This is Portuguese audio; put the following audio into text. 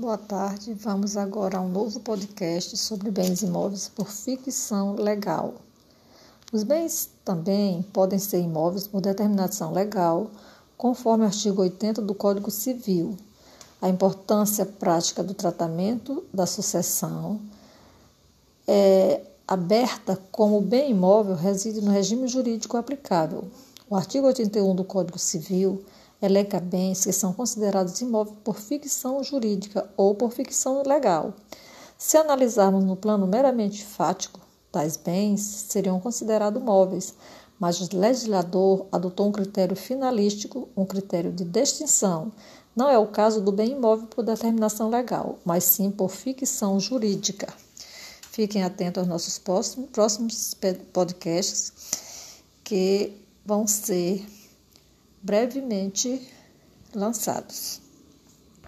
Boa tarde. Vamos agora a um novo podcast sobre bens imóveis por ficção legal. Os bens também podem ser imóveis por determinação legal, conforme o artigo 80 do Código Civil. A importância prática do tratamento da sucessão é aberta como bem imóvel reside no regime jurídico aplicável. O artigo 81 do Código Civil elenca bens que são considerados imóveis por ficção jurídica ou por ficção legal. Se analisarmos no plano meramente fático, tais bens seriam considerados móveis, mas o legislador adotou um critério finalístico, um critério de distinção. Não é o caso do bem imóvel por determinação legal, mas sim por ficção jurídica. Fiquem atentos aos nossos próximos podcasts que vão ser brevemente lançados.